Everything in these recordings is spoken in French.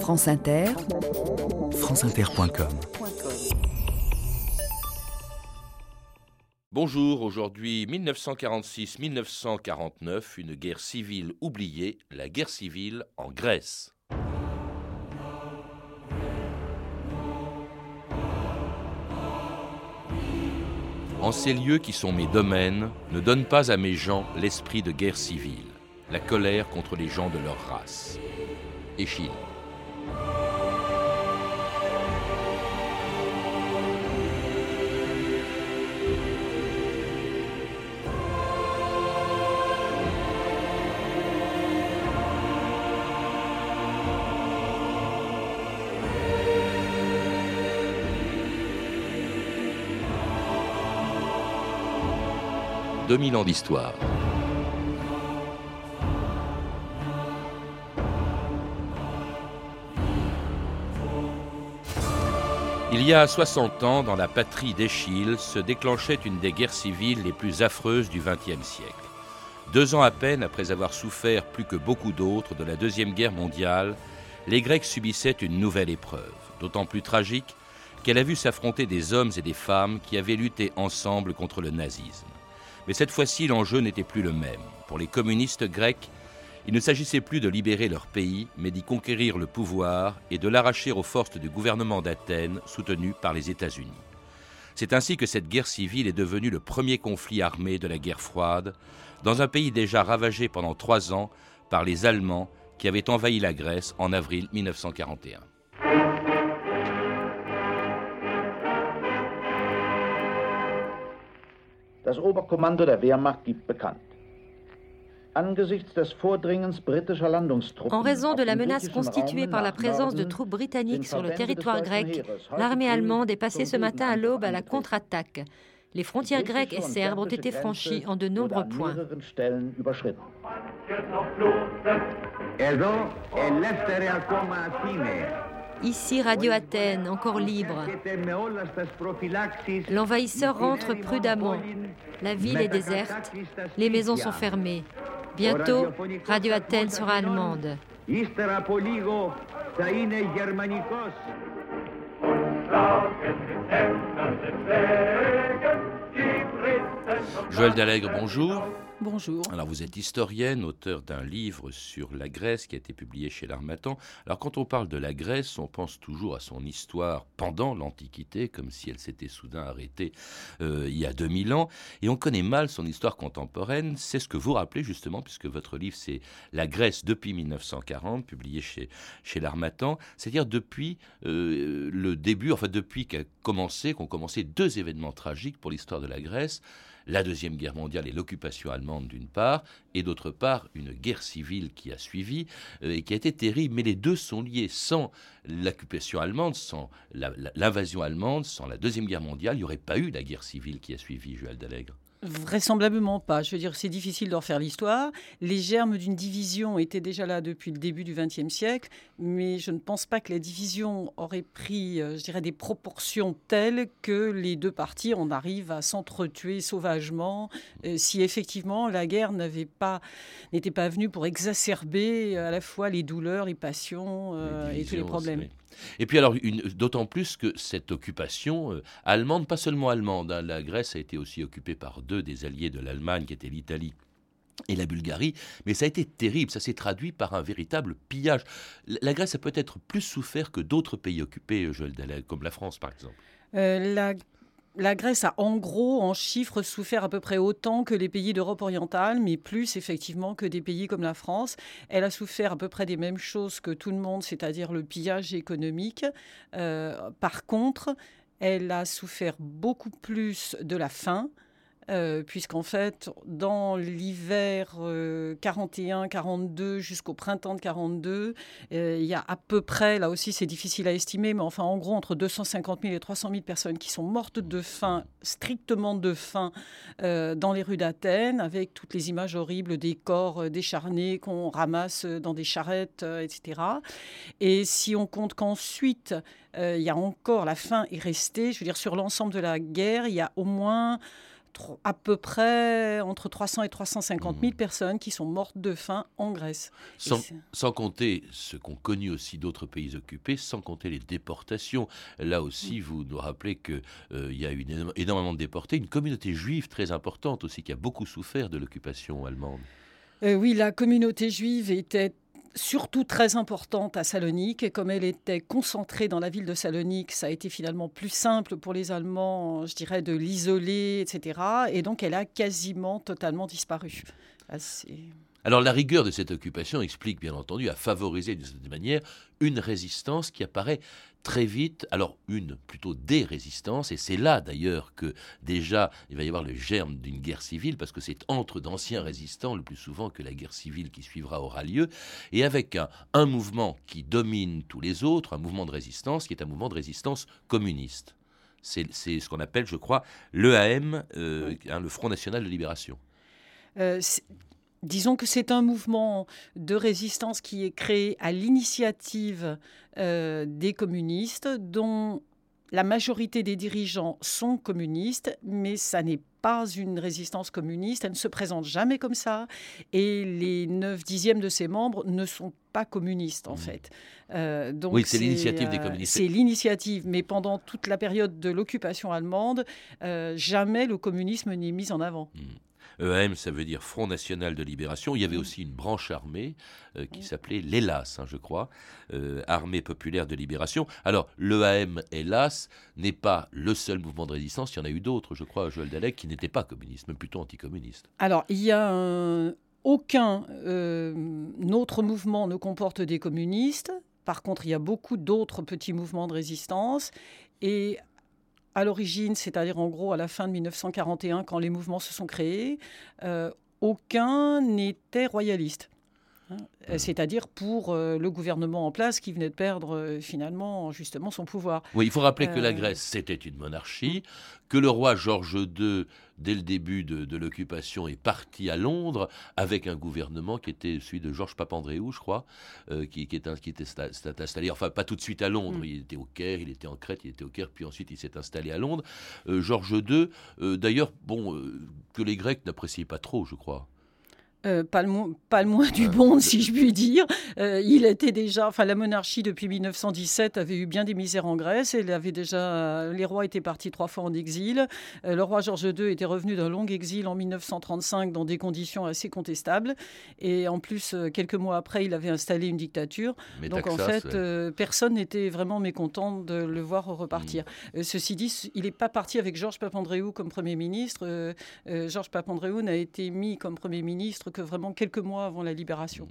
France Inter, franceinter.com Bonjour, aujourd'hui 1946-1949, une guerre civile oubliée, la guerre civile en Grèce. En ces lieux qui sont mes domaines, ne donne pas à mes gens l'esprit de guerre civile, la colère contre les gens de leur race. Échille. 2000 ans d'histoire. Il y a 60 ans, dans la patrie d'Échille, se déclenchait une des guerres civiles les plus affreuses du XXe siècle. Deux ans à peine après avoir souffert plus que beaucoup d'autres de la Deuxième Guerre mondiale, les Grecs subissaient une nouvelle épreuve, d'autant plus tragique qu'elle a vu s'affronter des hommes et des femmes qui avaient lutté ensemble contre le nazisme. Mais cette fois-ci, l'enjeu n'était plus le même. Pour les communistes grecs, il ne s'agissait plus de libérer leur pays, mais d'y conquérir le pouvoir et de l'arracher aux forces du gouvernement d'Athènes, soutenu par les États-Unis. C'est ainsi que cette guerre civile est devenue le premier conflit armé de la guerre froide, dans un pays déjà ravagé pendant trois ans par les Allemands qui avaient envahi la Grèce en avril 1941. Das Oberkommando der Wehrmacht gibt bekannt. En raison de la menace constituée par la présence de troupes britanniques sur le territoire grec, l'armée allemande est passée ce matin à l'aube à la contre-attaque. Les frontières grecques et serbes ont été franchies en de nombreux points. Ici, Radio Athènes, encore libre. L'envahisseur rentre prudemment. La ville est déserte. Les maisons sont fermées. Bientôt, Radio Athènes sera allemande. Joël Dallègre, bonjour. Bonjour. Alors vous êtes historienne, auteur d'un livre sur la Grèce qui a été publié chez l'Armatan. Alors quand on parle de la Grèce, on pense toujours à son histoire pendant l'Antiquité, comme si elle s'était soudain arrêtée euh, il y a 2000 ans. Et on connaît mal son histoire contemporaine. C'est ce que vous rappelez justement, puisque votre livre c'est La Grèce depuis 1940, publié chez, chez l'Armatan. C'est-à-dire depuis euh, le début, enfin depuis qu'a commencé, qu'ont commencé deux événements tragiques pour l'histoire de la Grèce la Deuxième Guerre mondiale et l'occupation allemande d'une part, et d'autre part une guerre civile qui a suivi euh, et qui a été terrible. Mais les deux sont liés. Sans l'occupation allemande, sans l'invasion allemande, sans la Deuxième Guerre mondiale, il n'y aurait pas eu la guerre civile qui a suivi, Joël Dallègre. Vraisemblablement pas. Je veux dire, c'est difficile d'en faire l'histoire. Les germes d'une division étaient déjà là depuis le début du XXe siècle, mais je ne pense pas que la division aurait pris, euh, je dirais, des proportions telles que les deux parties en arrivent à s'entretuer sauvagement. Euh, si effectivement la guerre n'avait pas, n'était pas venue pour exacerber à la fois les douleurs, les passions euh, et tous les problèmes. Et puis alors, d'autant plus que cette occupation euh, allemande, pas seulement allemande, hein, la Grèce a été aussi occupée par deux des alliés de l'Allemagne, qui étaient l'Italie et la Bulgarie, mais ça a été terrible, ça s'est traduit par un véritable pillage. La Grèce a peut-être plus souffert que d'autres pays occupés, Joël comme la France par exemple. Euh, la Grèce a en gros, en chiffres, souffert à peu près autant que les pays d'Europe orientale, mais plus effectivement que des pays comme la France. Elle a souffert à peu près des mêmes choses que tout le monde, c'est-à-dire le pillage économique. Euh, par contre, elle a souffert beaucoup plus de la faim. Euh, puisqu'en fait, dans l'hiver 41-42 euh, jusqu'au printemps de 42, euh, il y a à peu près, là aussi c'est difficile à estimer, mais enfin en gros entre 250 000 et 300 000 personnes qui sont mortes de faim, strictement de faim, dans les rues d'Athènes, avec toutes les images horribles des corps décharnés qu'on ramasse dans des charrettes, etc. Et si on compte qu'ensuite, il y a encore la faim est restée, je veux dire sur l'ensemble de la guerre, il y a au moins à peu près entre 300 et 350 000 mmh. personnes qui sont mortes de faim en Grèce. Sans, compter ce qu'ont connu aussi d'autres pays occupés, sans compter les déportations. Là aussi, mmh. vous nous rappelez qu'il euh, y a eu énormément de déportés, une communauté juive très importante aussi qui a beaucoup souffert de l'occupation allemande. Euh, oui, la communauté juive était surtout très importante à Salonique. Et comme elle était concentrée dans la ville de Salonique, ça a été finalement plus simple pour les Allemands, je dirais, de l'isoler, etc. Et donc, elle a quasiment totalement disparu. Alors la rigueur de cette occupation explique bien entendu, à favoriser de cette manière une résistance qui apparaît très vite, alors une, plutôt des résistances, et c'est là d'ailleurs que déjà il va y avoir le germe d'une guerre civile, parce que c'est entre d'anciens résistants le plus souvent que la guerre civile qui suivra aura lieu, et avec un, un mouvement qui domine tous les autres, un mouvement de résistance qui est un mouvement de résistance communiste. C'est ce qu'on appelle, je crois, l'EAM, euh, hein, le Front National de Libération. Euh, Disons que c'est un mouvement de résistance qui est créé à l'initiative euh, des communistes, dont la majorité des dirigeants sont communistes, mais ça n'est pas une résistance communiste, elle ne se présente jamais comme ça, et les 9 dixièmes de ses membres ne sont pas communistes en mmh. fait. Euh, donc oui, c'est l'initiative des euh, communistes. C'est l'initiative, mais pendant toute la période de l'occupation allemande, jamais le communisme n'est mis en avant. Mmh. EAM, ça veut dire Front National de Libération. Il y avait aussi une branche armée euh, qui s'appelait l'ELAS, hein, je crois, euh, Armée Populaire de Libération. Alors, l'EAM, hélas, n'est pas le seul mouvement de résistance. Il y en a eu d'autres, je crois, Joël Dalec, qui n'étaient pas communistes, mais plutôt anticommunistes. Alors, il y a aucun euh, autre mouvement ne comporte des communistes. Par contre, il y a beaucoup d'autres petits mouvements de résistance. Et à l'origine, c'est-à-dire en gros à la fin de 1941, quand les mouvements se sont créés, euh, aucun n'était royaliste. Mmh. C'est-à-dire pour euh, le gouvernement en place qui venait de perdre euh, finalement justement son pouvoir. Oui, il faut rappeler que la Grèce c'était une monarchie, que le roi Georges II dès le début de, l'occupation, est parti à Londres avec un gouvernement qui était celui de Georges Papandréou, je crois, euh, qui, qui, était, qui était installé, enfin pas tout de suite à Londres, mm. il était au Caire, il était en Crète, il était au Caire, puis ensuite il s'est installé à Londres. Euh, Georges II, euh, d'ailleurs, bon, que les Grecs n'appréciaient pas trop, je crois. Euh, pas, le pas, le moins du monde, si je puis dire. Euh, il était déjà, enfin, la monarchie depuis 1917 avait eu bien des misères en Grèce. Elle avait déjà, les rois étaient partis trois fois en exil. Euh, le roi Georges II était revenu d'un long exil en 1935 dans des conditions assez contestables. Et en plus, quelques mois après, il avait installé une dictature. Donc en fait, personne n'était vraiment mécontent de le voir repartir. Mm. ceci dit, il n'est pas parti avec Georges Papandréou comme premier ministre. Georges Papandréou n'a été mis comme premier ministre vraiment quelques mois avant la libération.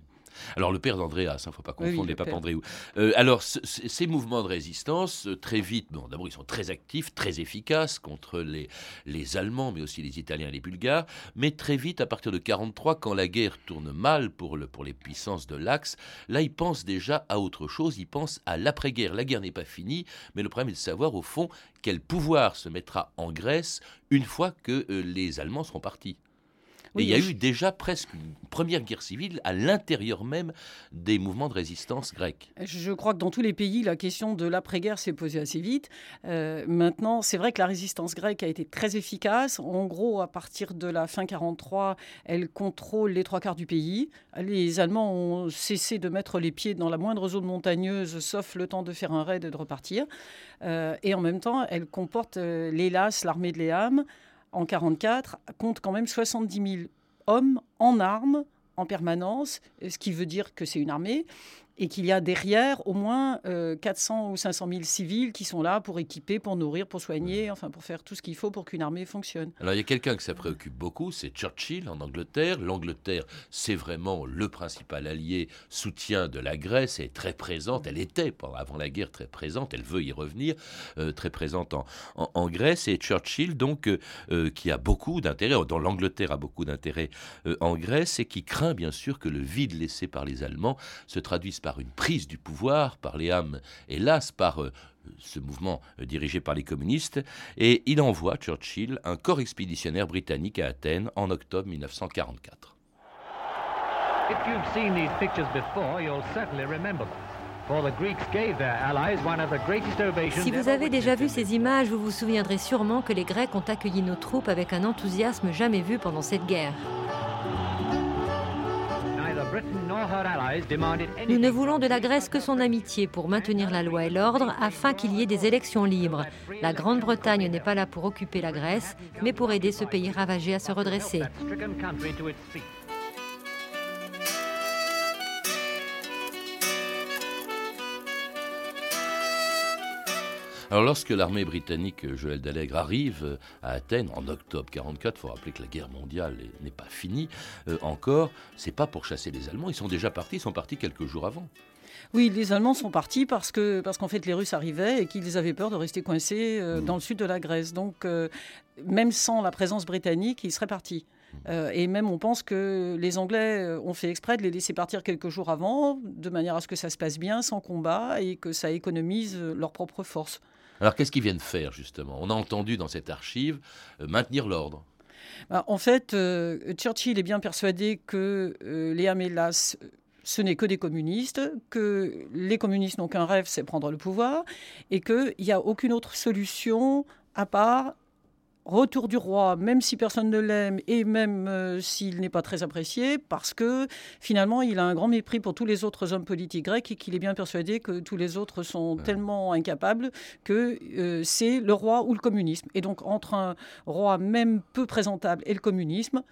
Alors le père d'Andréas, il hein, ne faut pas confondre les Papandréou. Euh, alors ces mouvements de résistance, euh, très vite, bon, d'abord ils sont très actifs, très efficaces contre les, les Allemands, mais aussi les Italiens et les Bulgares. Mais très vite, à partir de 43, quand la guerre tourne mal pour, le, pour les puissances de l'Axe, là ils pensent déjà à autre chose, ils pensent à l'après-guerre. La guerre n'est pas finie, mais le problème est de savoir au fond quel pouvoir se mettra en Grèce une fois que euh, les Allemands seront partis il y a eu déjà presque une première guerre civile à l'intérieur même des mouvements de résistance grecs. Je crois que dans tous les pays, la question de l'après-guerre s'est posée assez vite. Euh, maintenant, c'est vrai que la résistance grecque a été très efficace. En gros, à partir de la fin 43, elle contrôle les trois quarts du pays. Les Allemands ont cessé de mettre les pieds dans la moindre zone montagneuse, sauf le temps de faire un raid et de repartir. Euh, et en même temps, elle comporte euh, l'hélas, l'armée de Léam, en 1944, compte quand même 70 000 hommes en armes en permanence, ce qui veut dire que c'est une armée et qu'il y a derrière au moins 400 euh, ou 500 000 civils qui sont là pour équiper, pour nourrir, pour soigner, enfin pour faire tout ce qu'il faut pour qu'une armée fonctionne. Alors il y a quelqu'un que ça préoccupe beaucoup, c'est Churchill en Angleterre. L'Angleterre, c'est vraiment le principal allié, soutien de la Grèce, est très présente, elle était avant la guerre très présente, elle veut y revenir, euh, très présente en, en, Grèce. Et Churchill, donc, euh, qui a beaucoup d'intérêt, dont l'Angleterre a beaucoup d'intérêt en Grèce, et qui craint bien sûr que le vide laissé par les Allemands se traduise par une prise du pouvoir, par les âmes, hélas, par euh, ce mouvement euh, dirigé par les communistes, et il envoie, Churchill, un corps expéditionnaire britannique à Athènes en octobre 1944. Si vous avez déjà vu ces images, vous vous souviendrez sûrement que les Grecs ont accueilli nos troupes avec un enthousiasme jamais vu pendant cette guerre. Nous ne voulons de la Grèce que son amitié pour maintenir la loi et l'ordre afin qu'il y ait des élections libres. La Grande-Bretagne n'est pas là pour occuper la Grèce, mais pour aider ce pays ravagé à se redresser. Alors lorsque l'armée britannique euh, Joël Dallègre arrive euh, à Athènes en octobre 44, il faut rappeler que la guerre mondiale n'est pas finie euh, encore, c'est pas pour chasser les Allemands, ils sont déjà partis, ils sont partis quelques jours avant. Oui, les Allemands sont partis parce que parce qu'en fait les Russes arrivaient et qu'ils avaient peur de rester coincés mmh. dans le sud de la Grèce. Donc même sans la présence britannique, ils seraient partis. Mmh. et même on pense que les Anglais ont fait exprès de les laisser partir quelques jours avant, de manière à ce que ça se passe bien, sans combat, et que ça économise leurs propres forces. Alors qu'est-ce qu'ils viennent faire justement? On a entendu dans cette archive euh, maintenir l'ordre. Bah, en fait, euh, Churchill est bien persuadé que euh, les Amélas ce n'est que des communistes, que les communistes n'ont qu'un rêve, c'est prendre le pouvoir, et qu'il n'y a aucune autre solution à part retour du roi, même si personne ne l'aime et même euh, s'il n'est pas très apprécié, parce que finalement il a un grand mépris pour tous les autres hommes politiques grecs et qu'il est bien persuadé que tous les autres sont tellement incapables que euh, c'est le roi ou le communisme. Et donc entre un roi même peu présentable et le communisme,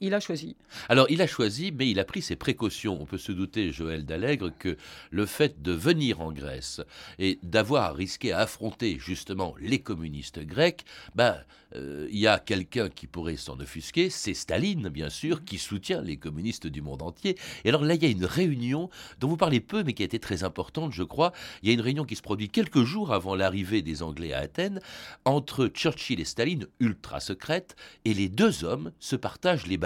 il a choisi. Alors, il a choisi, mais il a pris ses précautions. On peut se douter, Joël Dallègre, que le fait de venir en Grèce et d'avoir risqué à affronter justement les communistes grecs, ben, il y a quelqu'un qui pourrait s'en offusquer, c'est Staline, bien sûr, qui soutient les communistes du monde entier. Et alors là, il y a une réunion dont vous parlez peu, mais qui a été très importante, je crois. Il y a une réunion qui se produit quelques jours avant l'arrivée des Anglais à Athènes, entre Churchill et Staline, ultra secrète, et les deux hommes se partagent les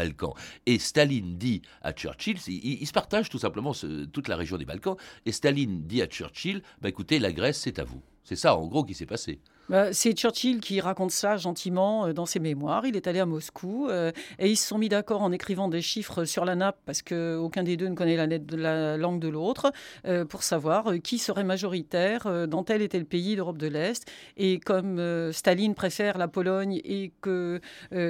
Et Staline dit à Churchill, ils, se partagent tout simplement toute la région des Balkans, et Staline dit à Churchill, bah, écoutez, la Grèce, c'est à vous. C'est ça, en gros, qui s'est passé. Bah, c'est Churchill qui raconte ça gentiment euh, dans ses mémoires. Il est allé à Moscou euh, et ils se sont mis d'accord en écrivant des chiffres sur la nappe parce qu'aucun des deux ne connaît la, langue de l'autre euh, pour savoir qui serait majoritaire dans tel et tel pays d'Europe de l'Est. Et comme Staline préfère la Pologne et que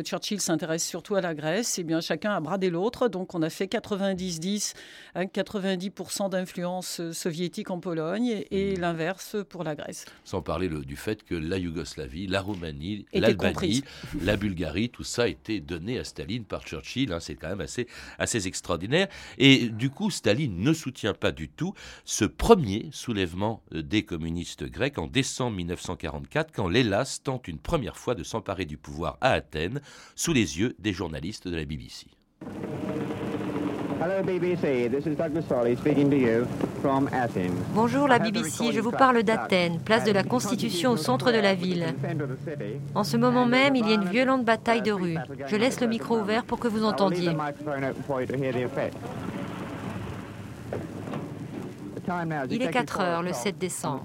Churchill s'intéresse surtout à la Grèce, eh bien chacun a bradé l'autre. Donc on a fait 90-10, 90% hein, d'influence soviétique en Pologne et, l'inverse pour la Grèce. Sans parler du fait que la Yougoslavie, la Roumanie, l'Albanie, la Bulgarie, tout ça a été donné à Staline par Churchill. Hein, c'est quand même assez, assez extraordinaire. Et du coup, Staline ne soutient pas du tout ce premier soulèvement euh, des communistes grecs en décembre 1944, quand l'Hélas tente une première fois de s'emparer du pouvoir à Athènes sous les yeux des journalistes de la BBC. Bonjour la BBC, je vous parle d'Athènes, place de la Constitution au centre de la ville. En ce moment même, il y a une violente bataille de rue. Je laisse le micro ouvert pour que vous entendiez. Il est 4 heures le 7 décembre.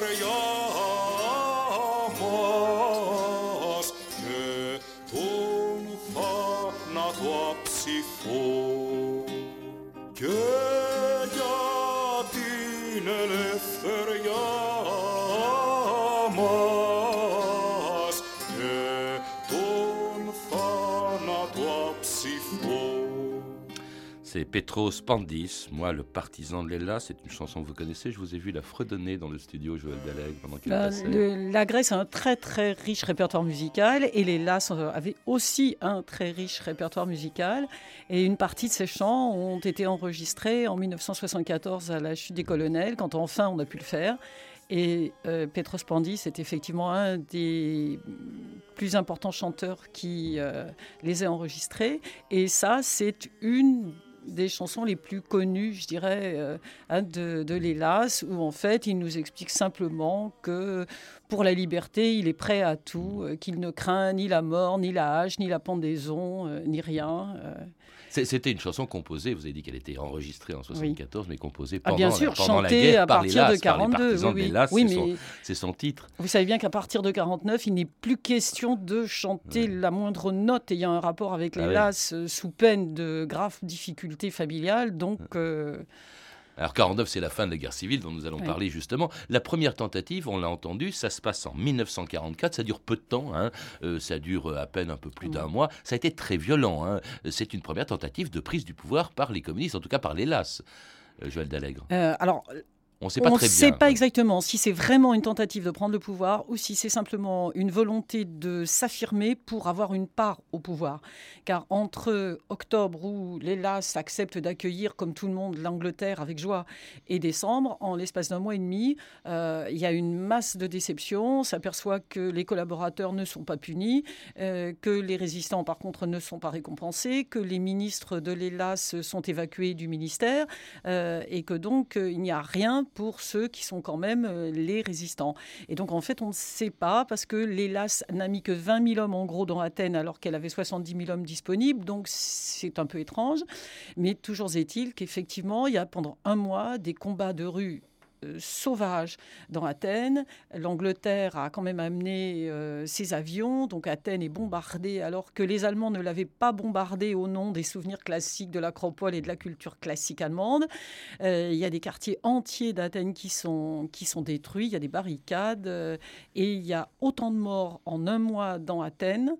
Petros Pandis, moi le partisan de Léla, c'est une chanson que vous connaissez, je vous ai vu la fredonner dans le studio Joël Dallègre pendant qu'elle bah, passait. La Grèce a un très très riche répertoire musical et Léla avait aussi un très riche répertoire musical et une partie de ces chants ont été enregistrés en 1974 à la chute des colonels quand enfin on a pu le faire. Et euh, Petros Pandis est effectivement un des plus importants chanteurs qui euh, les a enregistrés. Et ça, c'est une des chansons les plus connues, je dirais, euh, hein, de, de l'Hélas, où en fait il nous explique simplement que pour la liberté, il est prêt à tout, euh, qu'il ne craint ni la mort, ni la hache, ni la pendaison, euh, ni rien. C'était une chanson composée, vous avez dit qu'elle était enregistrée en 74, mais composée ah, pendant, bien sûr, la, pendant chantée la guerre à par partir les de 42. Par les oui, oui. oui, c'est son, titre. Vous savez bien qu'à partir de 49, il n'est plus question de chanter la moindre note ayant un rapport avec les Ah LAS euh, sous peine de graves difficultés familiales. Donc. euh, Alors 49, c'est la fin de la guerre civile dont nous allons Oui. parler justement. La première tentative, on l'a entendu, ça se passe en 1944, ça dure peu de temps, hein. Euh, ça dure euh, à peine un peu plus d'un mois. Ça a été très violent. hein. C'est une première tentative de prise du pouvoir par les communistes, en tout cas par les LAS. Euh, Joël Dallègre. euh, alors, On ne sait pas on ne très sait bien. pas exactement si c'est vraiment une tentative de prendre le pouvoir ou si c'est simplement une volonté de s'affirmer pour avoir une part au pouvoir. Car entre octobre où l'Hélas accepte d'accueillir comme tout le monde l'Angleterre avec joie et décembre, en l'espace d'un mois et demi, euh, il y a une masse de déceptions. On s'aperçoit que les collaborateurs ne sont pas punis, euh, que les résistants par contre ne sont pas récompensés, que les ministres de l'Hélas sont évacués du ministère euh, et que donc il n'y a rien pour ceux qui sont quand même euh, les résistants. Et donc en fait on ne sait pas parce que l'Hélas n'a mis que 20 000 hommes en gros dans Athènes alors qu'elle avait 70 000 hommes disponibles, donc c'est un peu étrange. Mais toujours est-il qu'effectivement il y a pendant un mois des combats de rue euh, sauvages dans Athènes. L'Angleterre a quand même amené euh, ses avions, donc Athènes est bombardée alors que les Allemands ne l'avaient pas bombardée au nom des souvenirs classiques de l'Acropole et de la culture classique allemande. Euh, il y a des quartiers entiers d'Athènes qui sont, qui sont détruits, il y a des barricades et il y a autant de morts en un mois dans Athènes.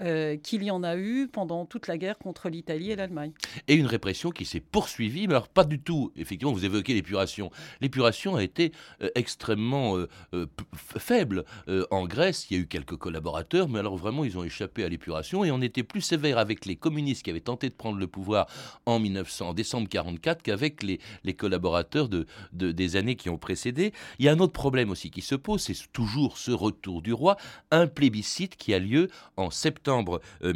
Euh, qu'il y en a eu pendant toute la guerre contre l'Italie et l'Allemagne. Et une répression qui s'est poursuivie, mais alors pas du tout. Effectivement, vous évoquez l'épuration. L'épuration a été euh, extrêmement euh, faible. En Grèce, il y a eu quelques collaborateurs, mais alors vraiment, ils ont échappé à l'épuration et on était plus sévère avec les communistes qui avaient tenté de prendre le pouvoir en 1900, en décembre 44 qu'avec les, collaborateurs de, de- des années qui ont précédé. Il y a un autre problème aussi qui se pose, c'est toujours ce retour du roi, un plébiscite qui a lieu en septembre euh,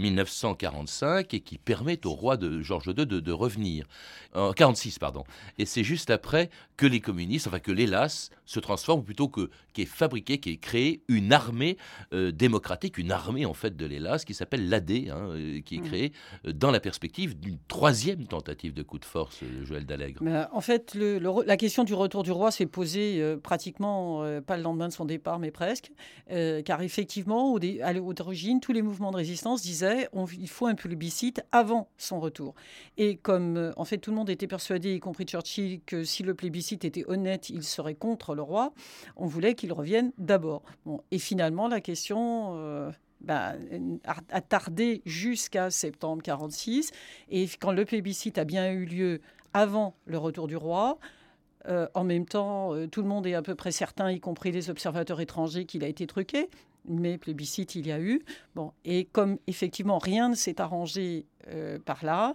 1945 et qui permet au roi de Georges II de, de revenir. En 46, pardon. Et c'est juste après que les communistes, enfin que l'hélas, se transforment, ou plutôt que qui est fabriqué, qui est créé une armée euh, démocratique, une armée en fait de l'hélas qui s'appelle l'AD, hein, euh, qui est Mm. créée euh, dans la perspective d'une troisième tentative de coup de force, euh, Joël Dallègre. Mais, euh, en fait, le- la question du retour du roi s'est posée euh, pratiquement, euh, pas le lendemain de son départ, mais presque. Euh, car effectivement, au dé- à l'origine, tous les mouvements de résistance disaient on- faut un plébiscite avant son retour. Et comme euh, en fait tout le monde était persuadé, y compris Churchill, que si le plébiscite était honnête, il serait contre le roi, on voulait qu'il revienne d'abord. Bon, et finalement, la question. euh, ben, a a tardé jusqu'à septembre 46. Et quand le plébiscite a bien eu lieu avant le retour du roi, euh, en même temps, euh, tout le monde est à peu près certain, y compris les observateurs étrangers, qu'il a été truqué. Mais plébiscite, il y a eu. Bon, et comme effectivement rien ne s'est arrangé euh, par là,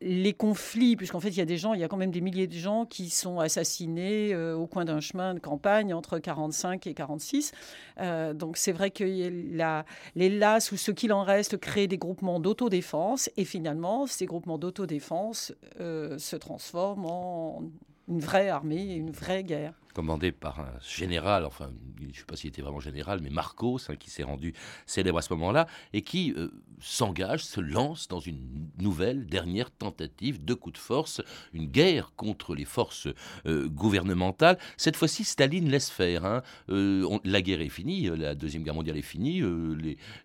les conflits, puisqu'en fait il y a des gens, il y a quand même des milliers de gens qui sont assassinés euh, au coin d'un chemin de campagne entre 45 et 46. Euh, donc c'est vrai que les LAS ou ce qu'il en reste créent des groupements d'autodéfense et finalement ces groupements d'autodéfense se transforment en une vraie armée, une vraie guerre. Commandé par un général, enfin, je ne sais pas s'il était vraiment général, mais Marcos, hein, qui s'est rendu célèbre à ce moment-là, et qui euh, s'engage, se lance dans une nouvelle, dernière tentative de coup de force, une guerre contre les forces euh, gouvernementales. Cette fois-ci, Staline laisse faire. hein. Euh, la guerre est finie, la Deuxième Guerre mondiale est finie,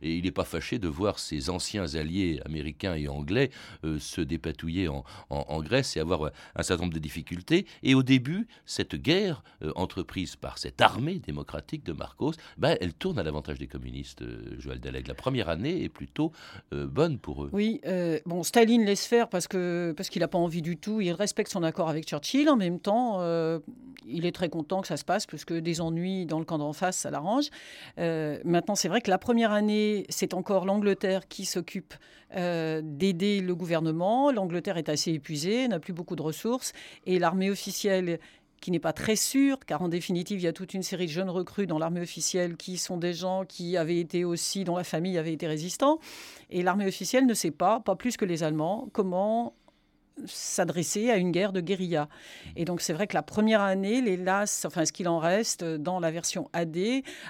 et il n'est pas fâché de voir ses anciens alliés américains et anglais se dépatouiller en, Grèce et avoir un certain nombre de difficultés. Et au début, cette guerre euh, entreprise par cette armée démocratique de Marcos, ben, elle tourne à l'avantage des communistes, euh, Joël Dallègue. La première année est plutôt euh, bonne pour eux. Oui, bon, Staline laisse faire parce que parce qu'il n'a pas envie du tout. Il respecte son accord avec Churchill. En même temps, il est très content que ça se passe parce que des ennuis dans le camp d'en face, ça l'arrange. Maintenant, c'est vrai que la première année, c'est encore l'Angleterre qui s'occupe d'aider le gouvernement. L'Angleterre est assez épuisée, n'a plus beaucoup de ressources, et l'armée officielle qui n'est pas très sûre, car en définitive, il y a toute une série de jeunes recrues dans l'armée officielle qui sont des gens qui avaient été aussi, dont la famille avait été résistant. Et l'armée officielle ne sait pas, pas plus que les Allemands, comment s'adresser à une guerre de guérilla. Et donc c'est vrai que la première année, les LAS, enfin ce qu'il en reste dans la version AD,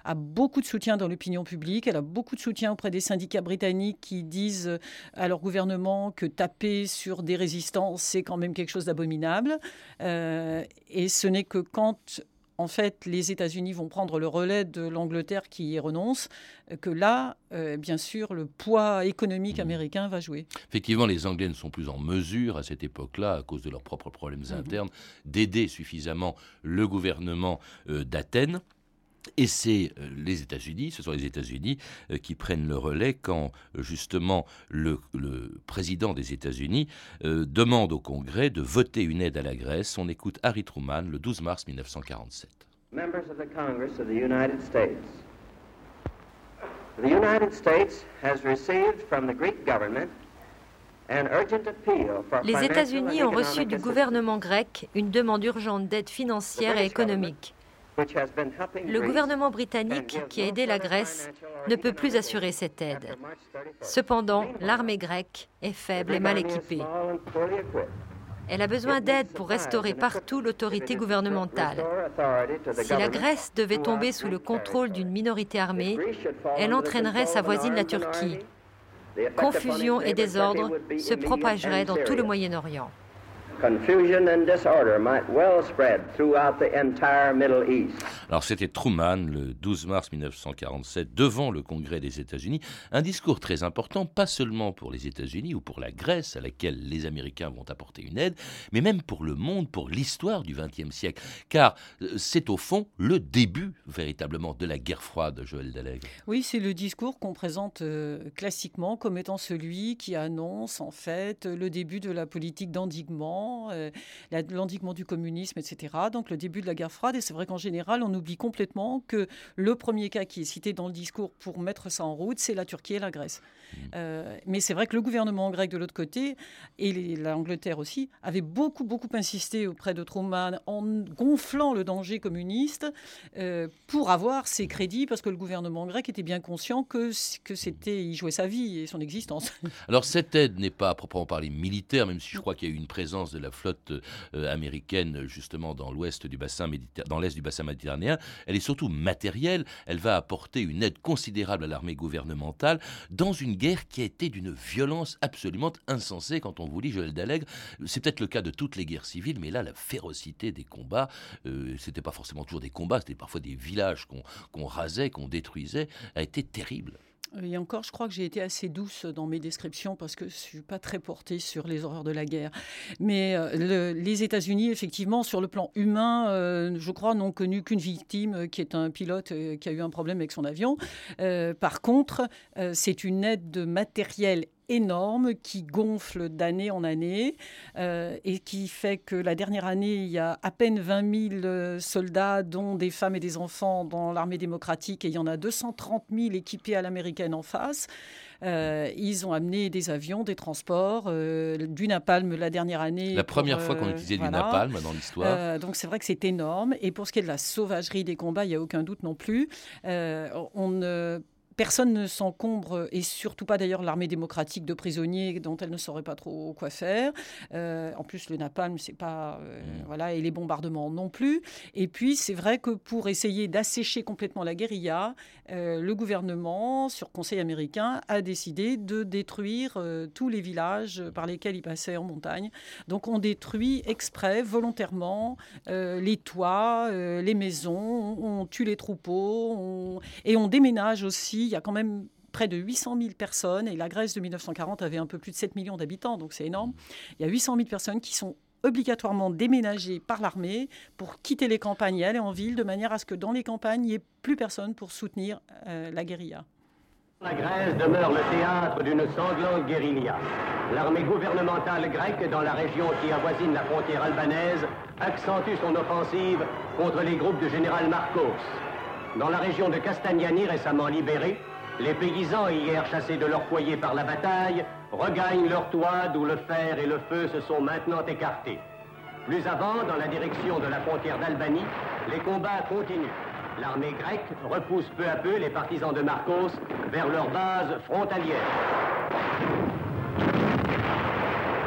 a beaucoup de soutien dans l'opinion publique, elle a beaucoup de soutien auprès des syndicats britanniques qui disent à leur gouvernement que taper sur des résistants, c'est quand même quelque chose d'abominable. Euh, et ce n'est que quand en fait, les États-Unis vont prendre le relais de l'Angleterre qui y renonce, que là, euh, bien sûr, le poids économique mmh. américain va jouer. Effectivement, les Anglais ne sont plus en mesure, à cette époque-là, à cause de leurs propres problèmes mmh. internes, d'aider suffisamment le gouvernement euh, d'Athènes. Et c'est euh, les États-Unis, ce sont les États-Unis qui prennent le relais quand justement le, président des États-Unis demande au Congrès de voter une aide à la Grèce. On écoute Harry Truman le 12 mars 1947. Members of the Congress of the United States. The United States has received from the Greek government les États-Unis ont reçu du gouvernement grec une demande urgente d'aide financière et économique. Le gouvernement britannique, qui a aidé la Grèce, ne peut plus assurer cette aide. Cependant, l'armée grecque est faible et mal équipée. Elle a besoin d'aide pour restaurer partout l'autorité gouvernementale. Si la Grèce devait tomber sous le contrôle d'une minorité armée, elle entraînerait sa voisine la Turquie. Confusion et désordre se propageraient dans tout le Moyen-Orient. Alors c'était Truman le 12 mars 1947 devant le Congrès des États-Unis, un discours très important, pas seulement pour les États-Unis ou pour la Grèce à laquelle les Américains vont apporter une aide, mais même pour le monde, pour l'histoire du XXe siècle, car euh, c'est au fond le début véritablement de la guerre froide, Joël Dallègre. Oui, c'est le discours qu'on présente euh, classiquement comme étant celui qui annonce en fait le début de la politique d'endiguement euh, l'endiguement du communisme, etc. Donc le début de la guerre froide. Et c'est vrai qu'en général, on oublie complètement que le premier cas qui est cité dans le discours pour mettre ça en route, c'est la Turquie et la Grèce. Mmh. Euh, mais c'est vrai que le gouvernement grec de l'autre côté, et l'Angleterre aussi, avait beaucoup, beaucoup insisté auprès de Truman en gonflant le danger communiste euh, pour avoir ses crédits, parce que le gouvernement grec était bien conscient que, que c'était, il jouait sa vie et son existence. Alors cette aide n'est pas à proprement parler militaire, même si je crois qu'il y a eu une présence de la flotte euh, américaine justement dans l'ouest du bassin dans l'est du bassin méditerranéen, elle est surtout matérielle. Elle va apporter une aide considérable à l'armée gouvernementale dans une guerre qui a été d'une violence absolument insensée. Quand on vous lit Joël Dallègre, c'est peut-être le cas de toutes les guerres civiles, mais là la férocité des combats, euh, c'était pas forcément toujours des combats, c'était parfois des villages qu'on rasait, qu'on détruisait, a été terrible. Et encore, je crois que j'ai été assez douce dans mes descriptions parce que je ne suis pas très portée sur les horreurs de la guerre. Mais euh, les États-Unis, effectivement, sur le plan humain, euh, je crois, n'ont connu qu'une victime euh, qui est un pilote qui a eu un problème avec son avion. par contre, c'est une aide de matériel énorme qui gonfle d'année en année euh, et qui fait que la dernière année, il y a à peine 20 000 euh, soldats, dont des femmes et des enfants dans l'armée démocratique, et il y en a 230 000 équipés à l'américaine en face. Euh, ils ont amené des avions, des transports, du napalm la dernière année. La première fois qu'on utilisait du napalm dans l'histoire. donc c'est vrai que c'est énorme. Et pour ce qui est de la sauvagerie des combats, il n'y a aucun doute non plus. on ne Personne ne s'encombre, et surtout pas d'ailleurs l'armée démocratique de prisonniers dont elle ne saurait pas trop quoi faire. Euh, en plus, le napalm, c'est pas. Euh, mm. Voilà, et les bombardements non plus. Et puis, c'est vrai que pour essayer d'assécher complètement la guérilla, euh, le gouvernement, sur conseil américain, a décidé de détruire tous les villages par lesquels il passait en montagne. Donc, on détruit exprès, volontairement, les toits, les maisons, on, tue les troupeaux, et on déménage aussi il y a quand même près de 800 000 personnes, et la Grèce de 1940 avait un peu plus de 7 millions d'habitants, donc c'est énorme. Il y a 800 000 personnes qui sont obligatoirement déménagées par l'armée pour quitter les campagnes et aller en ville, de manière à ce que dans les campagnes, il n'y ait plus personne pour soutenir euh, la guérilla. La Grèce demeure le théâtre d'une sanglante guérilla. L'armée gouvernementale grecque dans la région qui avoisine la frontière albanaise accentue son offensive contre les groupes de général Marcos. Dans la région de Castagnani, récemment libérée, les paysans, hier chassés de leur foyer par la bataille, regagnent leur toit d'où le fer et le feu se sont maintenant écartés. Plus avant, dans la direction de la frontière d'Albanie, les combats continuent. L'armée grecque repousse peu à peu les partisans de Marcos vers leur base frontalière.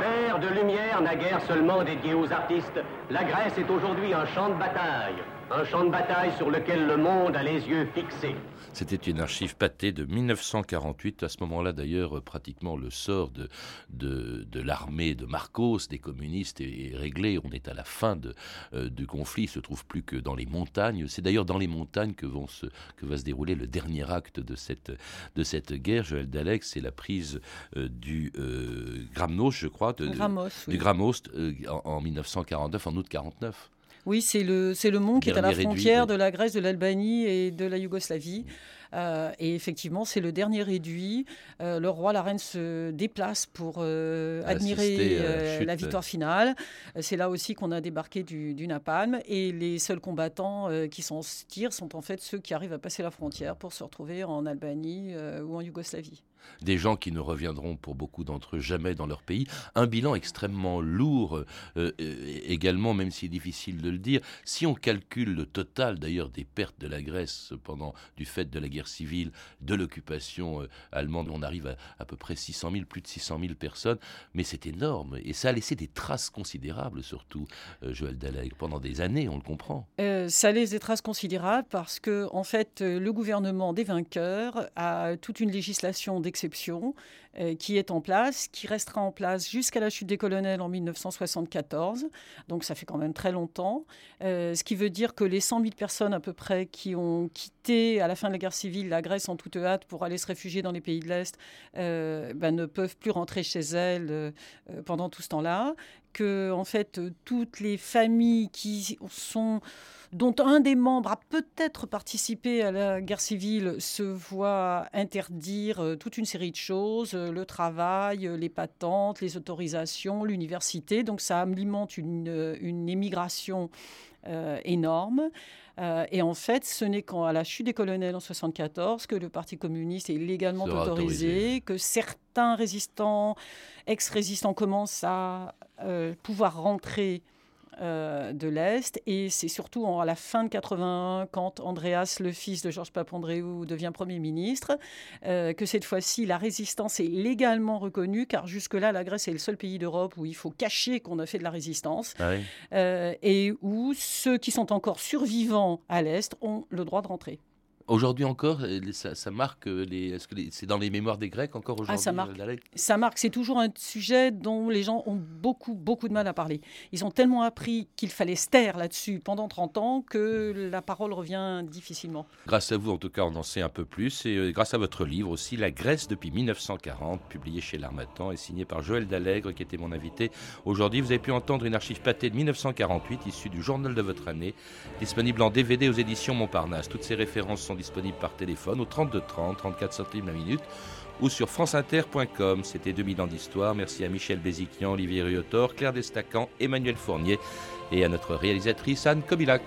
Père de lumière n'a guère seulement dédié aux artistes. La Grèce est aujourd'hui un champ de bataille. Un champ de bataille sur lequel le monde a les yeux fixés. C'était une archive pâtée de 1948. À ce moment-là, d'ailleurs, pratiquement le sort de, de, l'armée de Marcos, des communistes, est, réglé. On est à la fin de, euh, du conflit. Il se trouve plus que dans les montagnes. C'est d'ailleurs dans les montagnes que, vont se, que va se dérouler le dernier acte de cette, de cette guerre. Joël Dalek, c'est la prise euh, du euh, Gramnos, je crois. De, du Gramos en, en 1949, en août 49. Oui, c'est le, c'est le mont qui est à la frontière de la Grèce, de l'Albanie et de la Yougoslavie. Euh, et effectivement, c'est le dernier réduit. Euh, le roi, la reine se déplacent pour euh, admirer la, victoire finale. C'est là aussi qu'on a débarqué du, du, napalm. Et les seuls combattants qui s'en tirent sont en fait ceux qui arrivent à passer la frontière pour se retrouver en Albanie ou en Yougoslavie des gens qui ne reviendront pour beaucoup d'entre eux jamais dans leur pays. Un bilan extrêmement lourd également, même si difficile de le dire. Si on calcule le total d'ailleurs des pertes de la Grèce pendant du fait de la guerre civile, de l'occupation euh, allemande. On arrive à à peu près 600 000, plus de 600 000 personnes, mais c'est énorme. Et ça a laissé des traces considérables, surtout, euh, Joël Daleg. Pendant des années, on le comprend. Euh, ça laisse des traces considérables parce que, en fait, le gouvernement des vainqueurs a toute une législation d'exception qui est en place, qui restera en place jusqu'à la chute des colonels en 1974. Donc ça fait quand même très longtemps. ce qui veut dire que les 100 000 personnes à peu près qui ont quitté à la fin de la guerre civile la Grèce en toute hâte pour aller se réfugier dans les pays de l'Est, euh, ben, ne peuvent plus rentrer chez elles euh, pendant tout ce temps-là. Que, en fait, toutes les familles qui sont dont un des membres a peut-être participé à la guerre civile se voient interdire euh, toute une série de choses, le travail, les patentes, les autorisations, l'université. Donc ça alimente une, une émigration énorme. Euh, et en fait, ce n'est qu'à la chute des colonels en 1974 que le Parti communiste est légalement autorisé, que certains résistants, ex-résistants commencent à euh, pouvoir rentrer euh, de l'Est. Et c'est surtout à la fin de 81, quand Andreas, le fils de Georges Papandréou, devient Premier ministre, euh, que cette fois-ci, la résistance est légalement reconnue, car jusque-là, la Grèce est le seul pays d'Europe où il faut cacher qu'on a fait de la résistance, ah euh, et où ceux qui sont encore survivants à l'Est ont le droit de rentrer. Aujourd'hui encore, euh, ça, marque euh, les. Est-ce que c'est dans les mémoires des Grecs encore aujourd'hui ah, ça marque. Euh, ça marque. C'est toujours un sujet dont les gens ont beaucoup, beaucoup de mal à parler. Ils ont tellement appris qu'il fallait se taire là-dessus pendant 30 ans que la parole revient difficilement. Grâce à vous, en tout cas, on en sait un peu plus. Et grâce à votre livre aussi, La Grèce depuis 1940, publié chez l'Armatan et signé par Joël Dallègre, qui était mon invité aujourd'hui. Vous avez pu entendre une archive pâtée de 1948, issue du journal de votre année, disponible en DVD aux éditions Montparnasse. Toutes ces références disponibles par téléphone au 32 30, 34 centimes la minute ou sur franceinter.com. C'était 2000 ans d'histoire. Merci à Michel Béziquian, Olivier Riotor, Claire Destacan, Emmanuel Fournier et à notre réalisatrice Anne Kobilac.